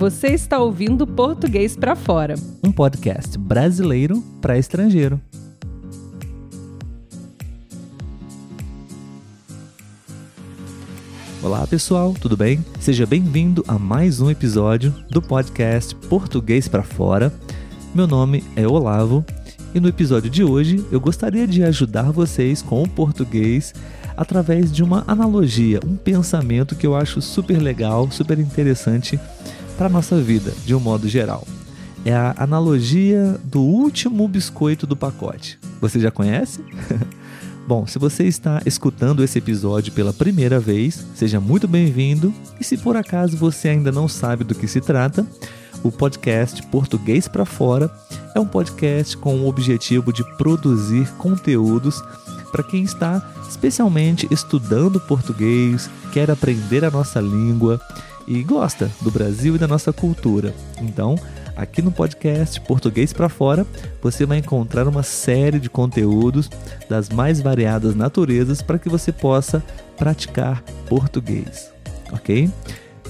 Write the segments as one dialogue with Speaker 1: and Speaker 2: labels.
Speaker 1: Você está ouvindo Português para Fora,
Speaker 2: um podcast brasileiro para estrangeiro. Olá pessoal, tudo bem? Seja bem-vindo a mais um episódio do podcast Português para Fora. Meu nome é Olavo e no episódio de hoje eu gostaria de ajudar vocês com o português através de uma analogia, um pensamento que eu acho super legal, super interessante para a nossa vida, de um modo geral. É a analogia do último biscoito do pacote. Você já conhece? Bom, se você está escutando esse episódio pela primeira vez, seja muito bem-vindo. E se por acaso você ainda não sabe do que se trata, o podcast Português para Fora é um podcast com o objetivo de produzir conteúdos para quem está especialmente estudando português, quer aprender a nossa língua e gosta do Brasil e da nossa cultura. Então, aqui no podcast Português para Fora, você vai encontrar uma série de conteúdos das mais variadas naturezas para que você possa praticar português, ok?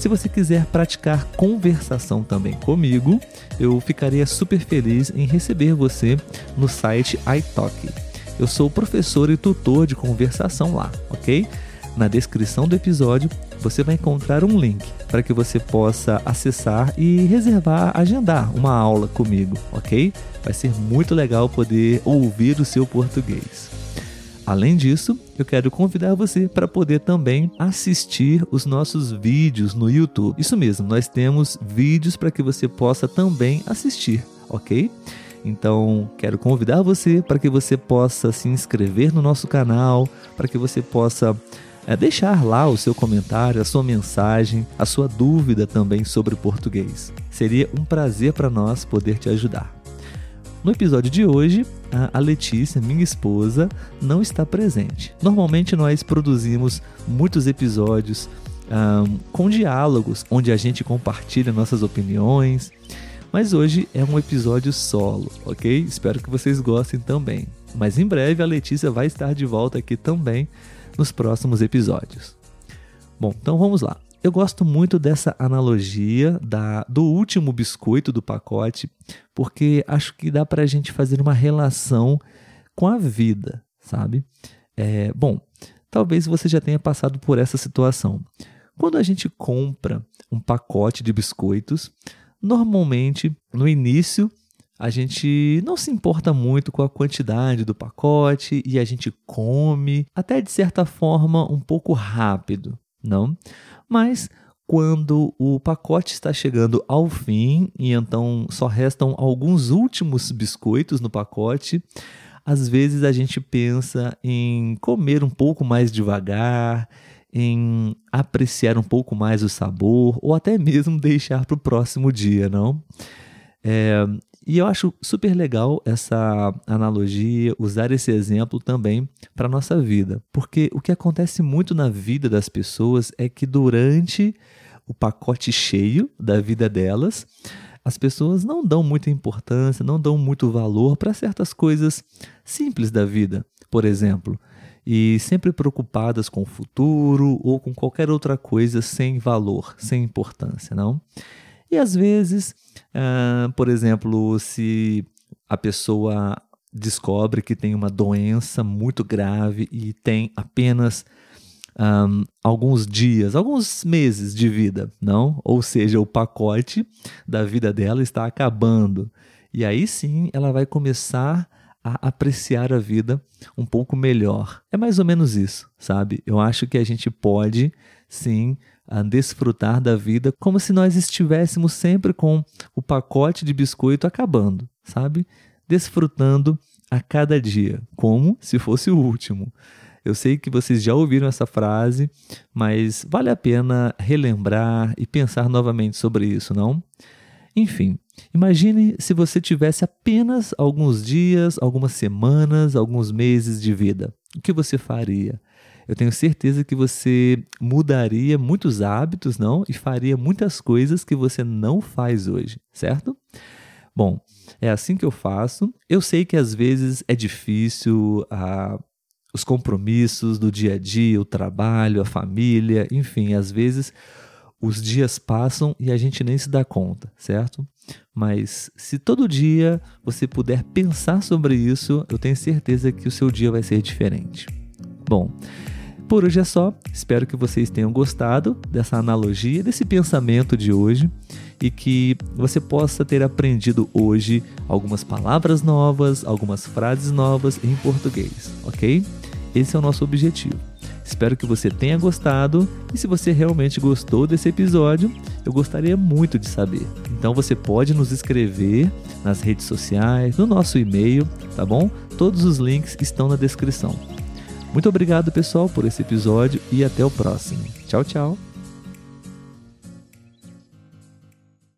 Speaker 2: Se você quiser praticar conversação também comigo, eu ficaria super feliz em receber você no site iTalk. Eu sou professor e tutor de conversação lá, ok? Na descrição do episódio você vai encontrar um link para que você possa acessar e reservar, agendar uma aula comigo, ok? Vai ser muito legal poder ouvir o seu português. Além disso, eu quero convidar você para poder também assistir os nossos vídeos no YouTube. Isso mesmo, nós temos vídeos para que você possa também assistir, ok? Então, quero convidar você para que você possa se inscrever no nosso canal, para que você possa é, deixar lá o seu comentário, a sua mensagem, a sua dúvida também sobre português. Seria um prazer para nós poder te ajudar. No episódio de hoje, a Letícia, minha esposa, não está presente. Normalmente nós produzimos muitos episódios um, com diálogos, onde a gente compartilha nossas opiniões, mas hoje é um episódio solo, ok? Espero que vocês gostem também. Mas em breve a Letícia vai estar de volta aqui também nos próximos episódios. Bom, então vamos lá. Eu gosto muito dessa analogia da, do último biscoito do pacote, porque acho que dá para a gente fazer uma relação com a vida, sabe? É, bom, talvez você já tenha passado por essa situação. Quando a gente compra um pacote de biscoitos, normalmente no início a gente não se importa muito com a quantidade do pacote e a gente come, até de certa forma um pouco rápido, não? Mas quando o pacote está chegando ao fim e então só restam alguns últimos biscoitos no pacote, às vezes a gente pensa em comer um pouco mais devagar, em apreciar um pouco mais o sabor ou até mesmo deixar para o próximo dia, não? É, e eu acho super legal essa analogia, usar esse exemplo também para a nossa vida. Porque o que acontece muito na vida das pessoas é que durante o pacote cheio da vida delas, as pessoas não dão muita importância, não dão muito valor para certas coisas simples da vida, por exemplo, e sempre preocupadas com o futuro ou com qualquer outra coisa sem valor, sem importância, não? E às vezes, uh, por exemplo, se a pessoa descobre que tem uma doença muito grave e tem apenas um, alguns dias, alguns meses de vida, não? Ou seja, o pacote da vida dela está acabando. E aí sim ela vai começar a apreciar a vida um pouco melhor. É mais ou menos isso, sabe? Eu acho que a gente pode sim a desfrutar da vida como se nós estivéssemos sempre com o pacote de biscoito acabando, sabe? Desfrutando a cada dia, como se fosse o último. Eu sei que vocês já ouviram essa frase, mas vale a pena relembrar e pensar novamente sobre isso, não? Enfim, imagine se você tivesse apenas alguns dias, algumas semanas, alguns meses de vida. O que você faria? eu tenho certeza que você mudaria muitos hábitos, não? E faria muitas coisas que você não faz hoje, certo? Bom, é assim que eu faço. Eu sei que às vezes é difícil, ah, os compromissos do dia a dia, o trabalho, a família, enfim, às vezes os dias passam e a gente nem se dá conta, certo? Mas se todo dia você puder pensar sobre isso, eu tenho certeza que o seu dia vai ser diferente. Bom, por hoje é só. Espero que vocês tenham gostado dessa analogia, desse pensamento de hoje e que você possa ter aprendido hoje algumas palavras novas, algumas frases novas em português, ok? Esse é o nosso objetivo. Espero que você tenha gostado e se você realmente gostou desse episódio, eu gostaria muito de saber. Então você pode nos escrever nas redes sociais, no nosso e-mail, tá bom? Todos os links estão na descrição. Muito obrigado, pessoal, por esse episódio e até o próximo. Tchau, tchau.